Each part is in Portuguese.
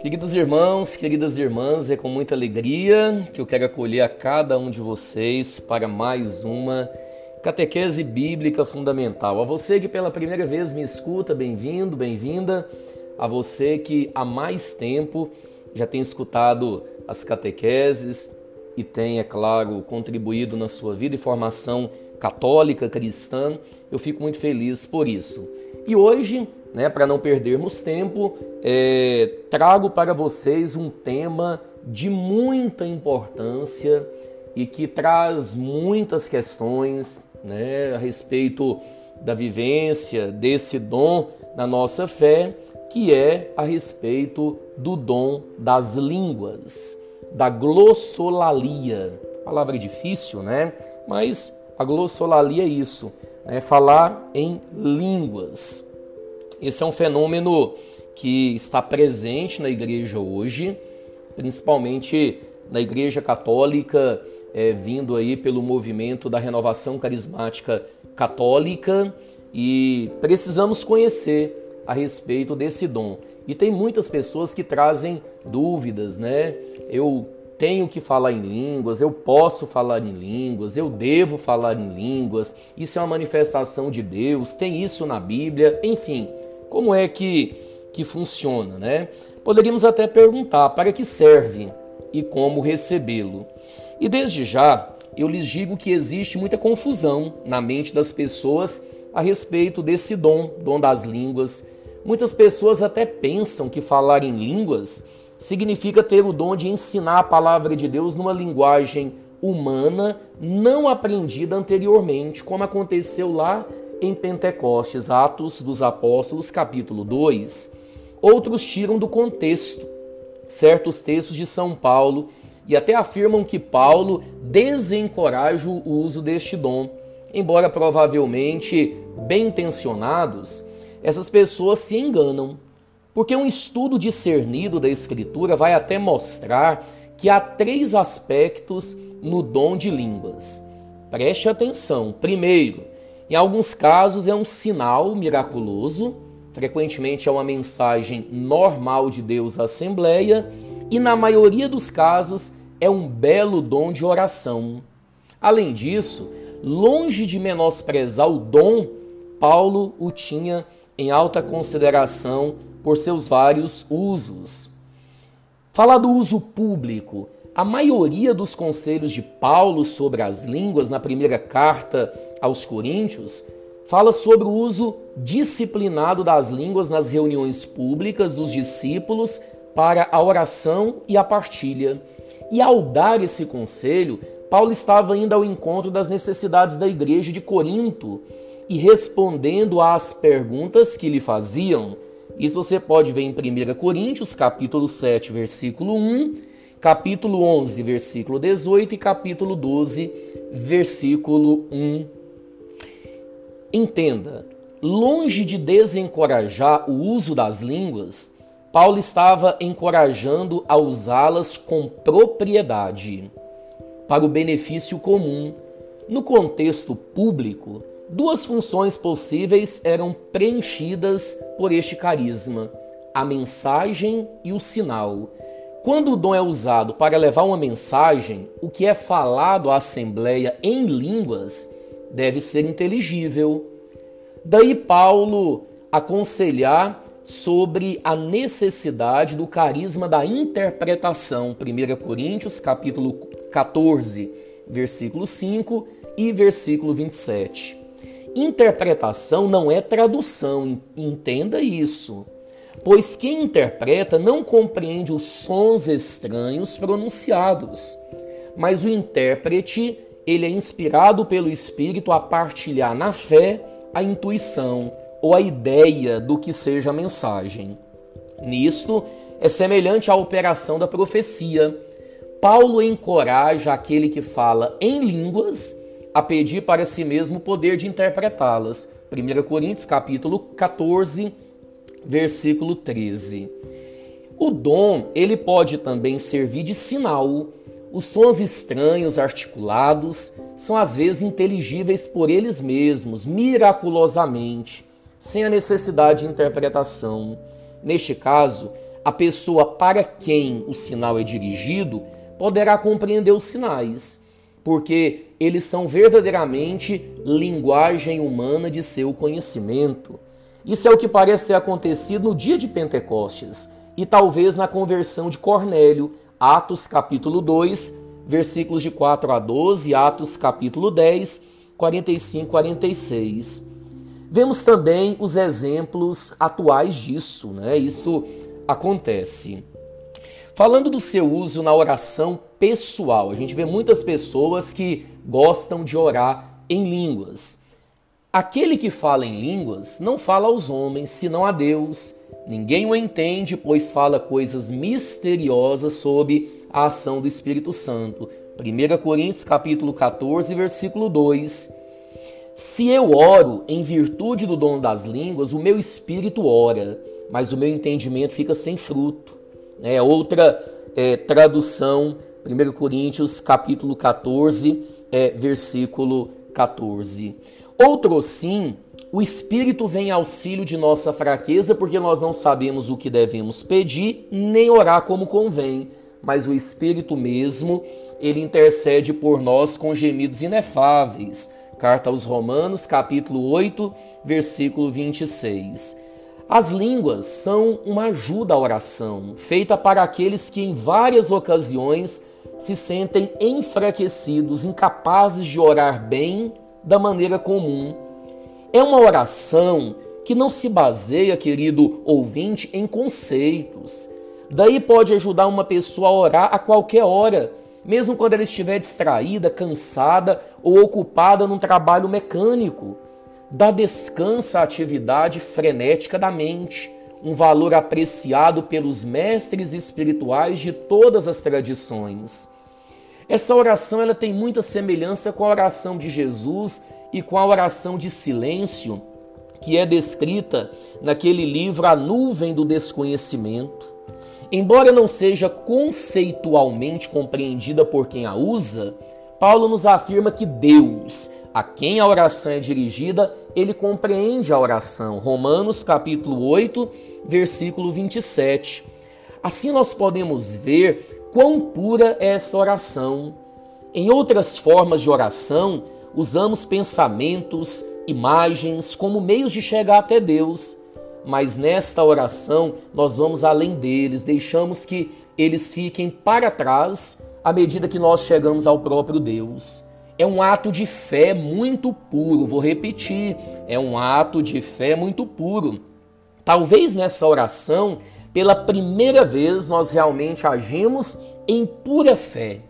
Queridos irmãos, queridas irmãs, é com muita alegria que eu quero acolher a cada um de vocês para mais uma catequese bíblica fundamental. A você que pela primeira vez me escuta, bem-vindo, bem-vinda. A você que há mais tempo já tem escutado as catequeses e tem, é claro, contribuído na sua vida e formação católica cristã, eu fico muito feliz por isso. E hoje né, para não perdermos tempo, é, trago para vocês um tema de muita importância e que traz muitas questões né, a respeito da vivência desse dom na nossa fé, que é a respeito do dom das línguas, da glossolalia. Palavra difícil, né? Mas a glossolalia é isso, é falar em línguas. Esse é um fenômeno que está presente na igreja hoje, principalmente na igreja católica, é, vindo aí pelo movimento da renovação carismática católica e precisamos conhecer a respeito desse dom. E tem muitas pessoas que trazem dúvidas, né? Eu tenho que falar em línguas, eu posso falar em línguas, eu devo falar em línguas, isso é uma manifestação de Deus, tem isso na Bíblia, enfim. Como é que, que funciona, né? Poderíamos até perguntar para que serve e como recebê-lo. E desde já, eu lhes digo que existe muita confusão na mente das pessoas a respeito desse dom, dom das línguas. Muitas pessoas até pensam que falar em línguas significa ter o dom de ensinar a palavra de Deus numa linguagem humana não aprendida anteriormente, como aconteceu lá em Pentecostes, Atos dos Apóstolos, capítulo 2. Outros tiram do contexto certos textos de São Paulo e até afirmam que Paulo desencoraja o uso deste dom. Embora provavelmente bem intencionados, essas pessoas se enganam, porque um estudo discernido da Escritura vai até mostrar que há três aspectos no dom de línguas. Preste atenção. Primeiro, em alguns casos é um sinal miraculoso, frequentemente é uma mensagem normal de Deus à Assembleia, e na maioria dos casos é um belo dom de oração. Além disso, longe de menosprezar o dom, Paulo o tinha em alta consideração por seus vários usos. Falar do uso público. A maioria dos conselhos de Paulo sobre as línguas na primeira carta aos Coríntios, fala sobre o uso disciplinado das línguas nas reuniões públicas dos discípulos para a oração e a partilha. E ao dar esse conselho, Paulo estava indo ao encontro das necessidades da igreja de Corinto e respondendo às perguntas que lhe faziam. Isso você pode ver em 1 Coríntios, capítulo 7, versículo 1, capítulo 11, versículo 18 e capítulo 12, versículo 1 Entenda, longe de desencorajar o uso das línguas, Paulo estava encorajando a usá-las com propriedade, para o benefício comum. No contexto público, duas funções possíveis eram preenchidas por este carisma: a mensagem e o sinal. Quando o dom é usado para levar uma mensagem, o que é falado à assembleia em línguas deve ser inteligível. Daí Paulo aconselhar sobre a necessidade do carisma da interpretação. 1 Coríntios, capítulo 14, versículo 5 e versículo 27. Interpretação não é tradução, entenda isso. Pois quem interpreta não compreende os sons estranhos pronunciados, mas o intérprete ele é inspirado pelo Espírito a partilhar na fé a intuição ou a ideia do que seja a mensagem. Nisto é semelhante à operação da profecia. Paulo encoraja aquele que fala em línguas a pedir para si mesmo o poder de interpretá-las. 1 Coríntios capítulo 14, versículo 13. O dom, ele pode também servir de sinal os sons estranhos, articulados, são às vezes inteligíveis por eles mesmos, miraculosamente, sem a necessidade de interpretação. Neste caso, a pessoa para quem o sinal é dirigido poderá compreender os sinais, porque eles são verdadeiramente linguagem humana de seu conhecimento. Isso é o que parece ter acontecido no dia de Pentecostes e talvez na conversão de Cornélio, Atos capítulo 2, versículos de 4 a 12, Atos capítulo 10, 45 46. Vemos também os exemplos atuais disso, né? Isso acontece. Falando do seu uso na oração pessoal, a gente vê muitas pessoas que gostam de orar em línguas. Aquele que fala em línguas não fala aos homens, senão a Deus. Ninguém o entende, pois fala coisas misteriosas sob a ação do Espírito Santo. 1 Coríntios capítulo 14, versículo 2. Se eu oro em virtude do dom das línguas, o meu espírito ora, mas o meu entendimento fica sem fruto. É outra é, tradução, 1 Coríntios capítulo 14, é, versículo 14. Outro sim, o Espírito vem auxílio de nossa fraqueza, porque nós não sabemos o que devemos pedir, nem orar como convém mas o Espírito mesmo, ele intercede por nós com gemidos inefáveis. Carta aos Romanos, capítulo 8, versículo 26. As línguas são uma ajuda à oração, feita para aqueles que em várias ocasiões se sentem enfraquecidos, incapazes de orar bem da maneira comum. É uma oração que não se baseia, querido ouvinte, em conceitos, Daí pode ajudar uma pessoa a orar a qualquer hora, mesmo quando ela estiver distraída, cansada ou ocupada num trabalho mecânico. Dá descanso à atividade frenética da mente, um valor apreciado pelos mestres espirituais de todas as tradições. Essa oração ela tem muita semelhança com a oração de Jesus e com a oração de silêncio que é descrita naquele livro A Nuvem do Desconhecimento. Embora não seja conceitualmente compreendida por quem a usa, Paulo nos afirma que Deus, a quem a oração é dirigida, ele compreende a oração. Romanos capítulo 8, versículo 27. Assim nós podemos ver quão pura é essa oração. Em outras formas de oração, usamos pensamentos, imagens como meios de chegar até Deus mas nesta oração nós vamos além deles, deixamos que eles fiquem para trás à medida que nós chegamos ao próprio Deus. É um ato de fé muito puro, vou repetir, é um ato de fé muito puro. Talvez nessa oração, pela primeira vez, nós realmente agimos em pura fé.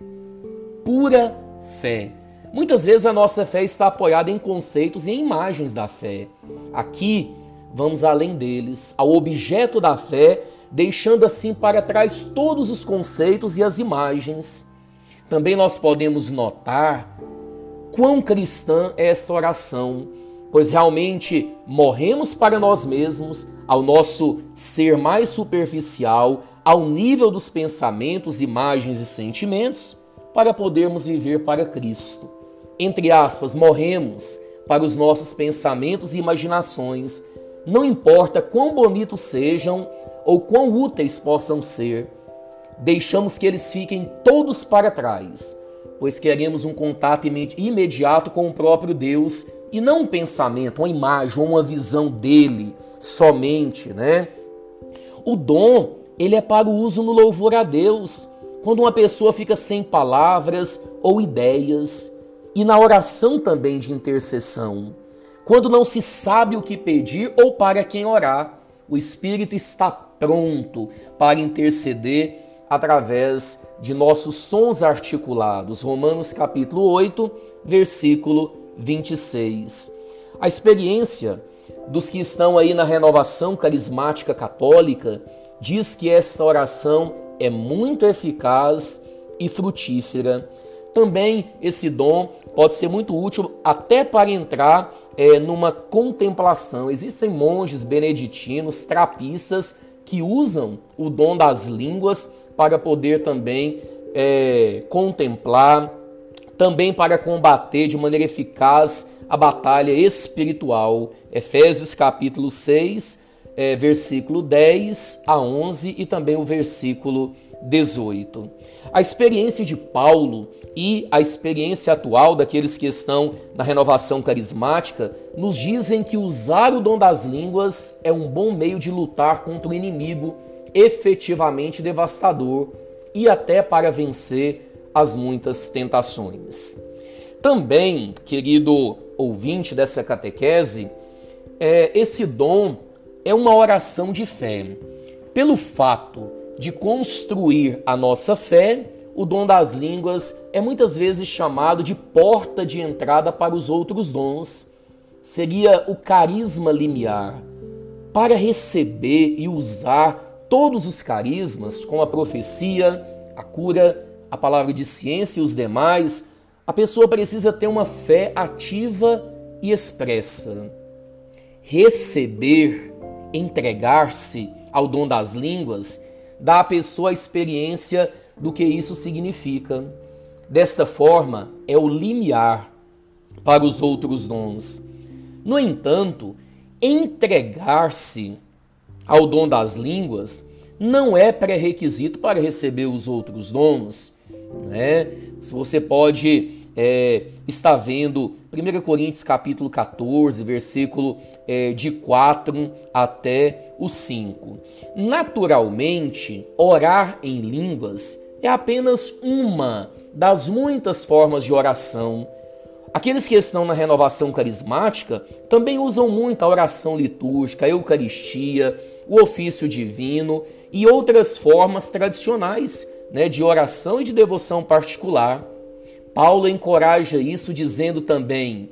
Pura fé. Muitas vezes a nossa fé está apoiada em conceitos e em imagens da fé. Aqui, vamos além deles, ao objeto da fé, deixando assim para trás todos os conceitos e as imagens. Também nós podemos notar quão cristã é essa oração, pois realmente morremos para nós mesmos, ao nosso ser mais superficial, ao nível dos pensamentos, imagens e sentimentos, para podermos viver para Cristo. Entre aspas, morremos para os nossos pensamentos e imaginações não importa quão bonitos sejam ou quão úteis possam ser, deixamos que eles fiquem todos para trás, pois queremos um contato imediato com o próprio Deus e não um pensamento, uma imagem ou uma visão dele somente, né? O dom, ele é para o uso no louvor a Deus, quando uma pessoa fica sem palavras ou ideias, e na oração também de intercessão. Quando não se sabe o que pedir ou para quem orar, o Espírito está pronto para interceder através de nossos sons articulados. Romanos capítulo 8, versículo 26. A experiência dos que estão aí na renovação carismática católica diz que esta oração é muito eficaz e frutífera. Também esse dom pode ser muito útil até para entrar é, numa contemplação. Existem monges beneditinos, trapistas, que usam o dom das línguas para poder também é, contemplar, também para combater de maneira eficaz a batalha espiritual. Efésios capítulo 6, é, versículo 10 a 11 e também o versículo 18. A experiência de Paulo e a experiência atual daqueles que estão na renovação carismática nos dizem que usar o dom das línguas é um bom meio de lutar contra o inimigo efetivamente devastador e até para vencer as muitas tentações. Também, querido ouvinte dessa catequese, é, esse dom é uma oração de fé. Pelo fato de construir a nossa fé, o dom das línguas é muitas vezes chamado de porta de entrada para os outros dons. Seria o carisma limiar. Para receber e usar todos os carismas, como a profecia, a cura, a palavra de ciência e os demais, a pessoa precisa ter uma fé ativa e expressa. Receber, entregar-se ao dom das línguas dá à pessoa a experiência do que isso significa. Desta forma, é o limiar para os outros dons. No entanto, entregar-se ao dom das línguas não é pré-requisito para receber os outros dons. Né? Se você pode é, estar vendo 1 Coríntios capítulo 14, versículo é, de 4 até o 5. Naturalmente, orar em línguas é apenas uma das muitas formas de oração. Aqueles que estão na renovação carismática também usam muito a oração litúrgica, a Eucaristia, o ofício divino e outras formas tradicionais né, de oração e de devoção particular. Paulo encoraja isso dizendo também: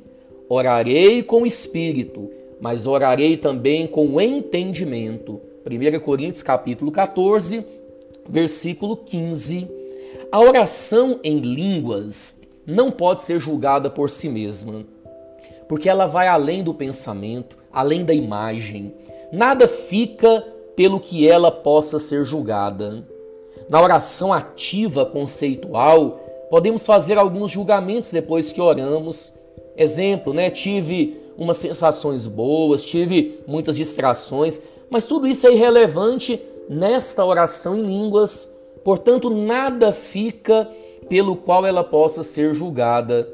orarei com o espírito mas orarei também com entendimento. 1 Coríntios capítulo 14, versículo 15. A oração em línguas não pode ser julgada por si mesma, porque ela vai além do pensamento, além da imagem. Nada fica pelo que ela possa ser julgada. Na oração ativa conceitual, podemos fazer alguns julgamentos depois que oramos. Exemplo, né? Tive umas sensações boas, tive muitas distrações, mas tudo isso é irrelevante nesta oração em línguas, portanto, nada fica pelo qual ela possa ser julgada.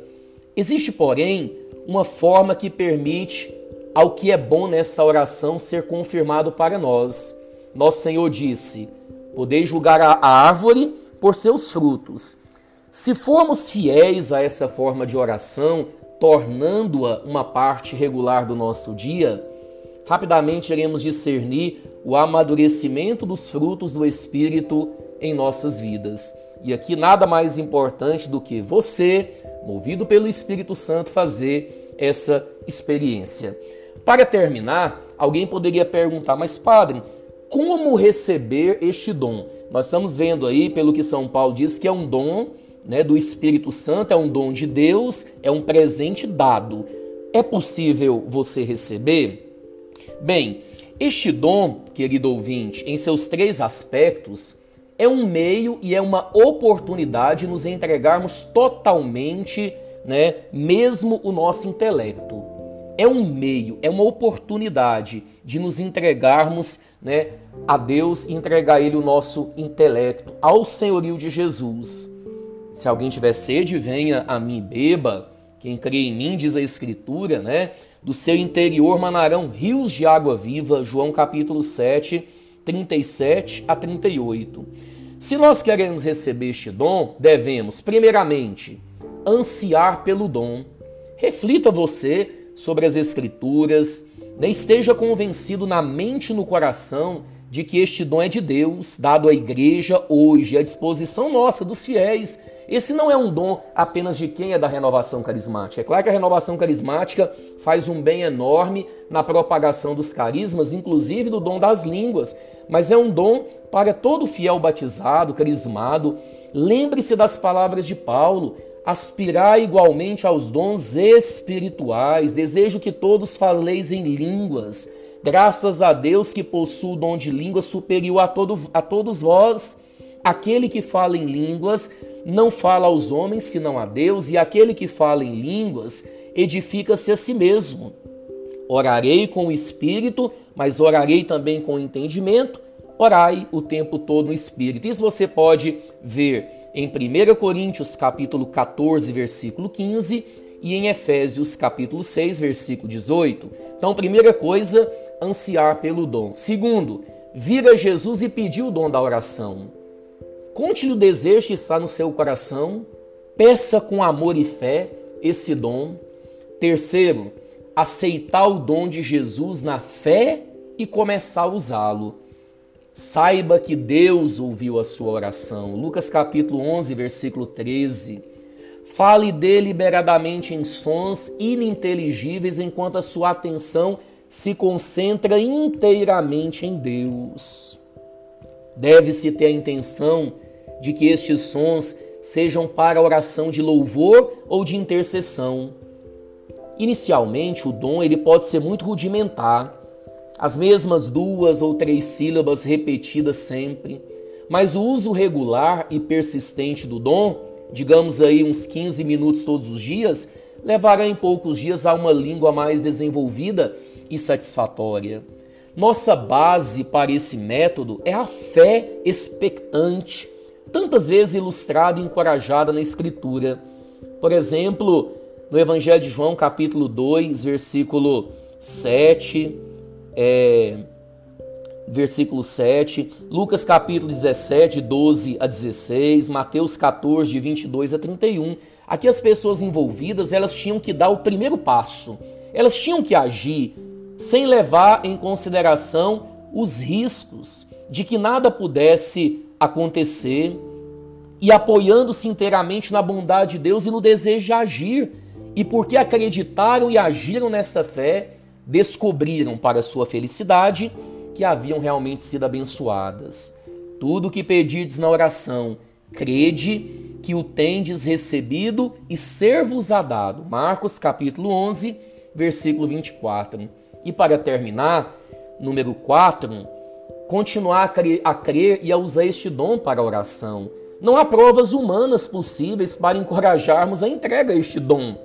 Existe, porém, uma forma que permite ao que é bom nesta oração ser confirmado para nós. Nosso Senhor disse: Podeis julgar a árvore por seus frutos. Se formos fiéis a essa forma de oração, tornando-a uma parte regular do nosso dia, rapidamente iremos discernir o amadurecimento dos frutos do Espírito em nossas vidas. E aqui nada mais importante do que você, movido pelo Espírito Santo, fazer essa experiência. Para terminar, alguém poderia perguntar, mas padre, como receber este dom? Nós estamos vendo aí, pelo que São Paulo diz, que é um dom né, do Espírito Santo, é um dom de Deus, é um presente dado. É possível você receber? Bem, este dom, querido ouvinte, em seus três aspectos, é um meio e é uma oportunidade de nos entregarmos totalmente, né, mesmo o nosso intelecto. É um meio, é uma oportunidade de nos entregarmos, né, a Deus e entregar a ele o nosso intelecto, ao senhorio de Jesus. Se alguém tiver sede, venha a mim beba. Quem crê em mim, diz a Escritura, né? Do seu interior manarão rios de água viva. João capítulo 7, 37 a 38. Se nós queremos receber este dom, devemos, primeiramente, ansiar pelo dom. Reflita você sobre as Escrituras, né? esteja convencido na mente e no coração de que este dom é de Deus, dado à igreja hoje, à disposição nossa, dos fiéis esse não é um dom apenas de quem é da renovação carismática. É claro que a renovação carismática faz um bem enorme na propagação dos carismas, inclusive do dom das línguas, mas é um dom para todo fiel batizado, carismado. Lembre-se das palavras de Paulo: aspirar igualmente aos dons espirituais, desejo que todos faleis em línguas. Graças a Deus que possui o dom de língua superior a, todo, a todos vós. Aquele que fala em línguas não fala aos homens senão a Deus, e aquele que fala em línguas edifica-se a si mesmo. Orarei com o espírito, mas orarei também com o entendimento. Orai o tempo todo no espírito. Isso você pode ver em 1 Coríntios capítulo 14, versículo 15 e em Efésios capítulo 6, versículo 18. Então, primeira coisa, ansiar pelo dom. Segundo, vir a Jesus e pedir o dom da oração. Conte-lhe o desejo que está no seu coração, peça com amor e fé esse dom. Terceiro, aceitar o dom de Jesus na fé e começar a usá-lo. Saiba que Deus ouviu a sua oração. Lucas capítulo 11, versículo 13. Fale deliberadamente em sons ininteligíveis enquanto a sua atenção se concentra inteiramente em Deus. Deve-se ter a intenção de que estes sons sejam para oração de louvor ou de intercessão. Inicialmente, o dom ele pode ser muito rudimentar, as mesmas duas ou três sílabas repetidas sempre, mas o uso regular e persistente do dom, digamos aí uns 15 minutos todos os dias, levará em poucos dias a uma língua mais desenvolvida e satisfatória. Nossa base para esse método é a fé expectante, tantas vezes ilustrada e encorajada na Escritura. Por exemplo, no Evangelho de João, capítulo 2, versículo 7, é, versículo 7, Lucas capítulo 17, 12 a 16, Mateus 14, de 22 a 31. Aqui as pessoas envolvidas, elas tinham que dar o primeiro passo. Elas tinham que agir sem levar em consideração os riscos de que nada pudesse acontecer e apoiando-se inteiramente na bondade de Deus e no desejo de agir. E porque acreditaram e agiram nessa fé, descobriram para sua felicidade que haviam realmente sido abençoadas. Tudo o que pedirdes na oração, crede que o tendes recebido e ser-vos-á dado. Marcos capítulo 11, versículo 24. E para terminar, número 4, continuar a crer, a crer e a usar este dom para a oração. Não há provas humanas possíveis para encorajarmos a entrega a este dom.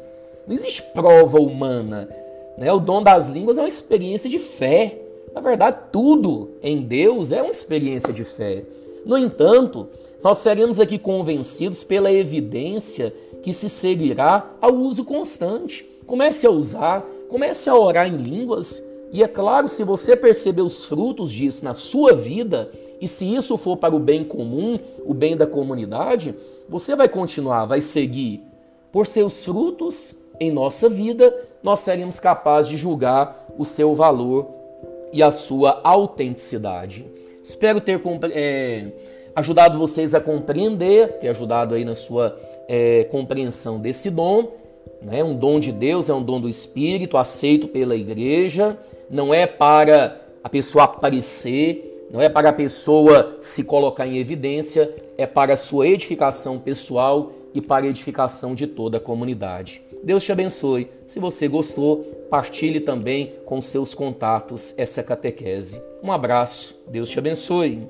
Não existe prova humana. Né? O dom das línguas é uma experiência de fé. Na verdade, tudo em Deus é uma experiência de fé. No entanto, nós seremos aqui convencidos pela evidência que se seguirá ao uso constante. Comece a usar, comece a orar em línguas. E é claro, se você perceber os frutos disso na sua vida, e se isso for para o bem comum, o bem da comunidade, você vai continuar, vai seguir. Por seus frutos em nossa vida, nós seremos capazes de julgar o seu valor e a sua autenticidade. Espero ter é, ajudado vocês a compreender, ter ajudado aí na sua é, compreensão desse dom. Né? Um dom de Deus, é um dom do Espírito, aceito pela igreja. Não é para a pessoa aparecer, não é para a pessoa se colocar em evidência, é para a sua edificação pessoal e para a edificação de toda a comunidade. Deus te abençoe. Se você gostou, partilhe também com seus contatos essa catequese. Um abraço. Deus te abençoe.